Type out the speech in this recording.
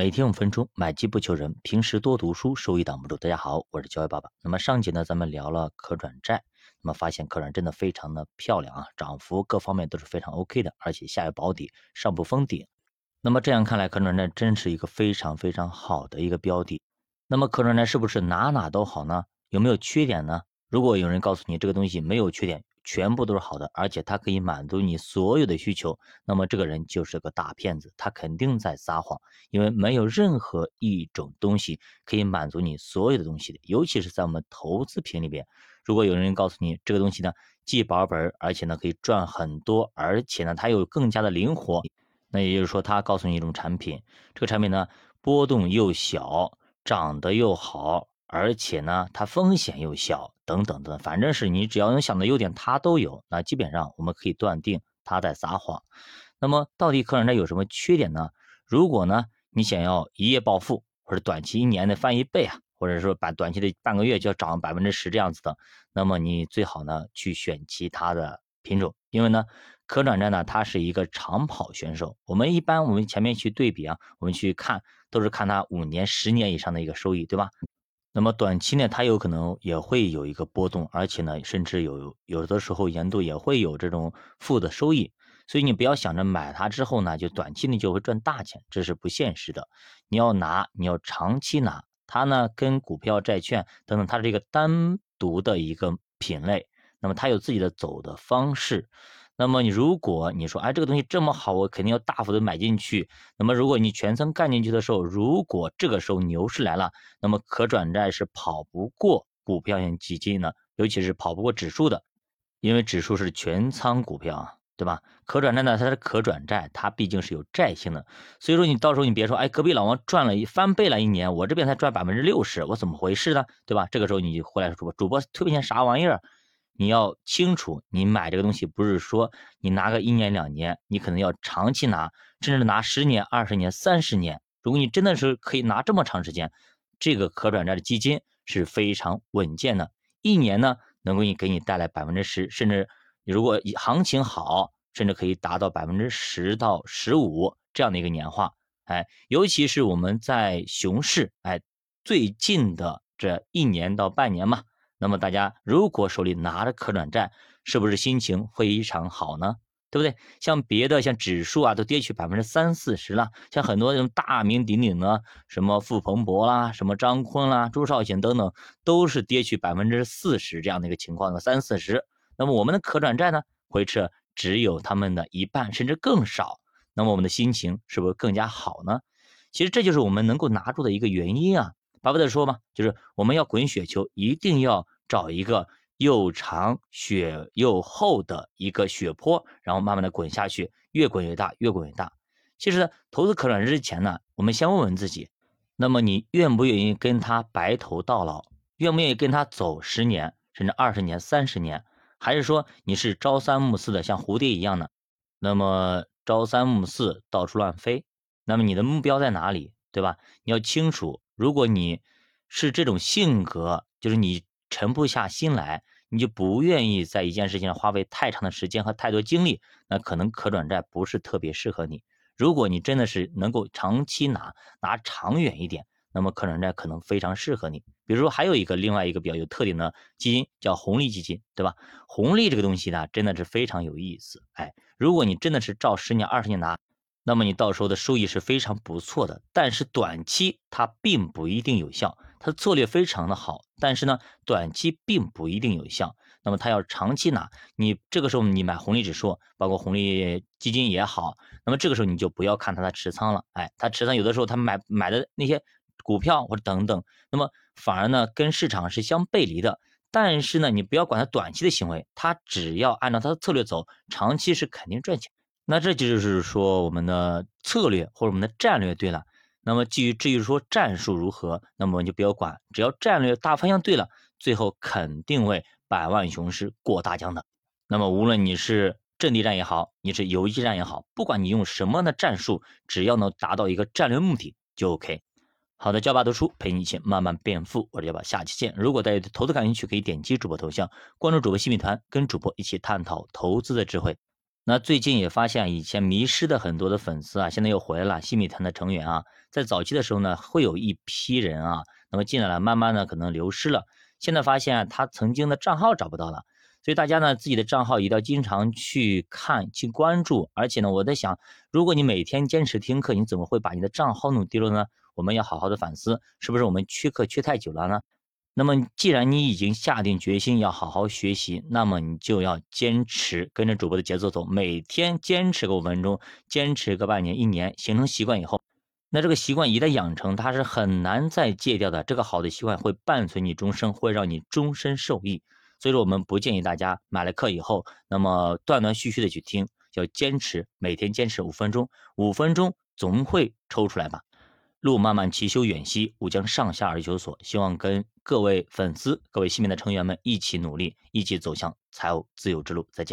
每天五分钟，买基不求人，平时多读书，收益挡不住。大家好，我是教育爸爸。那么上节呢，咱们聊了可转债，那么发现可转债真的非常的漂亮啊，涨幅各方面都是非常 OK 的，而且下有保底，上不封顶。那么这样看来，可转债真是一个非常非常好的一个标的。那么可转债是不是哪哪都好呢？有没有缺点呢？如果有人告诉你这个东西没有缺点，全部都是好的，而且它可以满足你所有的需求，那么这个人就是个大骗子，他肯定在撒谎，因为没有任何一种东西可以满足你所有的东西的，尤其是在我们投资品里边，如果有人告诉你这个东西呢既保本，而且呢可以赚很多，而且呢它又更加的灵活，那也就是说他告诉你一种产品，这个产品呢波动又小，涨得又好。而且呢，它风险又小，等等等，反正是你只要能想的优点，它都有。那基本上我们可以断定他在撒谎。那么到底可转债有什么缺点呢？如果呢你想要一夜暴富，或者短期一年的翻一倍啊，或者说把短期的半个月就要涨百分之十这样子的，那么你最好呢去选其他的品种，因为呢可转债呢它是一个长跑选手。我们一般我们前面去对比啊，我们去看都是看它五年、十年以上的一个收益，对吧？那么短期内它有可能也会有一个波动，而且呢，甚至有有的时候年度也会有这种负的收益，所以你不要想着买它之后呢，就短期内就会赚大钱，这是不现实的。你要拿，你要长期拿它呢，跟股票、债券等等，它是一个单独的一个品类，那么它有自己的走的方式。那么你如果你说，哎，这个东西这么好，我肯定要大幅的买进去。那么如果你全仓干进去的时候，如果这个时候牛市来了，那么可转债是跑不过股票型基金的，尤其是跑不过指数的，因为指数是全仓股票啊，对吧？可转债呢，它是可转债，它毕竟是有债性的，所以说你到时候你别说，哎，隔壁老王赚了一翻倍了一年，我这边才赚百分之六十，我怎么回事呢？对吧？这个时候你就回来说主播，主播推荐啥玩意儿？你要清楚，你买这个东西不是说你拿个一年两年，你可能要长期拿，甚至拿十年、二十年、三十年。如果你真的是可以拿这么长时间，这个可转债的基金是非常稳健的，一年呢能够你给你带来百分之十，甚至如果行情好，甚至可以达到百分之十到十五这样的一个年化。哎，尤其是我们在熊市，哎，最近的这一年到半年嘛。那么大家如果手里拿着可转债，是不是心情非常好呢？对不对？像别的像指数啊，都跌去百分之三四十了。像很多这种大名鼎鼎的，什么傅鹏博啦，什么张坤啦，朱少醒等等，都是跌去百分之四十这样的一个情况的三四十。那么我们的可转债呢，回撤只有他们的一半甚至更少。那么我们的心情是不是更加好呢？其实这就是我们能够拿住的一个原因啊。巴不得说嘛，就是我们要滚雪球，一定要找一个又长雪又厚的一个雪坡，然后慢慢的滚下去，越滚越大，越滚越大。其实投资可转债之前呢，我们先问问自己，那么你愿不愿意跟他白头到老？愿不愿意跟他走十年，甚至二十年、三十年？还是说你是朝三暮四的，像蝴蝶一样的？那么朝三暮四，到处乱飞？那么你的目标在哪里？对吧？你要清楚。如果你是这种性格，就是你沉不下心来，你就不愿意在一件事情上花费太长的时间和太多精力，那可能可转债不是特别适合你。如果你真的是能够长期拿，拿长远一点，那么可转债可能非常适合你。比如说还有一个另外一个比较有特点的基金叫红利基金，对吧？红利这个东西呢，真的是非常有意思。哎，如果你真的是照十年、二十年拿。那么你到时候的收益是非常不错的，但是短期它并不一定有效，它的策略非常的好，但是呢，短期并不一定有效。那么它要长期拿，你这个时候你买红利指数，包括红利基金也好，那么这个时候你就不要看它的持仓了，哎，它持仓有的时候它买买的那些股票或者等等，那么反而呢跟市场是相背离的。但是呢，你不要管它短期的行为，它只要按照它的策略走，长期是肯定赚钱。那这就是说我们的策略或者我们的战略对了，那么基于至于说战术如何，那么你就不要管，只要战略大方向对了，最后肯定为百万雄师过大江的。那么无论你是阵地战也好，你是游击战也好，不管你用什么样的战术，只要能达到一个战略目的就 OK。好的，教爸读书陪你一起慢慢变富，我是教爸，下期见。如果大家对投资感兴趣，可以点击主播头像关注主播新米团，跟主播一起探讨投资的智慧。那最近也发现，以前迷失的很多的粉丝啊，现在又回来了。新米团的成员啊，在早期的时候呢，会有一批人啊，那么进来了，慢慢的可能流失了。现在发现他曾经的账号找不到了，所以大家呢，自己的账号一定要经常去看、去关注。而且呢，我在想，如果你每天坚持听课，你怎么会把你的账号弄丢了呢？我们要好好的反思，是不是我们缺课缺太久了呢？那么，既然你已经下定决心要好好学习，那么你就要坚持跟着主播的节奏走，每天坚持个五分钟，坚持个半年、一年，形成习惯以后，那这个习惯一旦养成，它是很难再戒掉的。这个好的习惯会伴随你终生，会让你终身受益。所以说，我们不建议大家买了课以后，那么断断续续的去听，要坚持每天坚持五分钟，五分钟总会抽出来吧。路漫漫其修远兮，吾将上下而求索。希望跟各位粉丝、各位新面的成员们一起努力，一起走向财务自由之路。再见。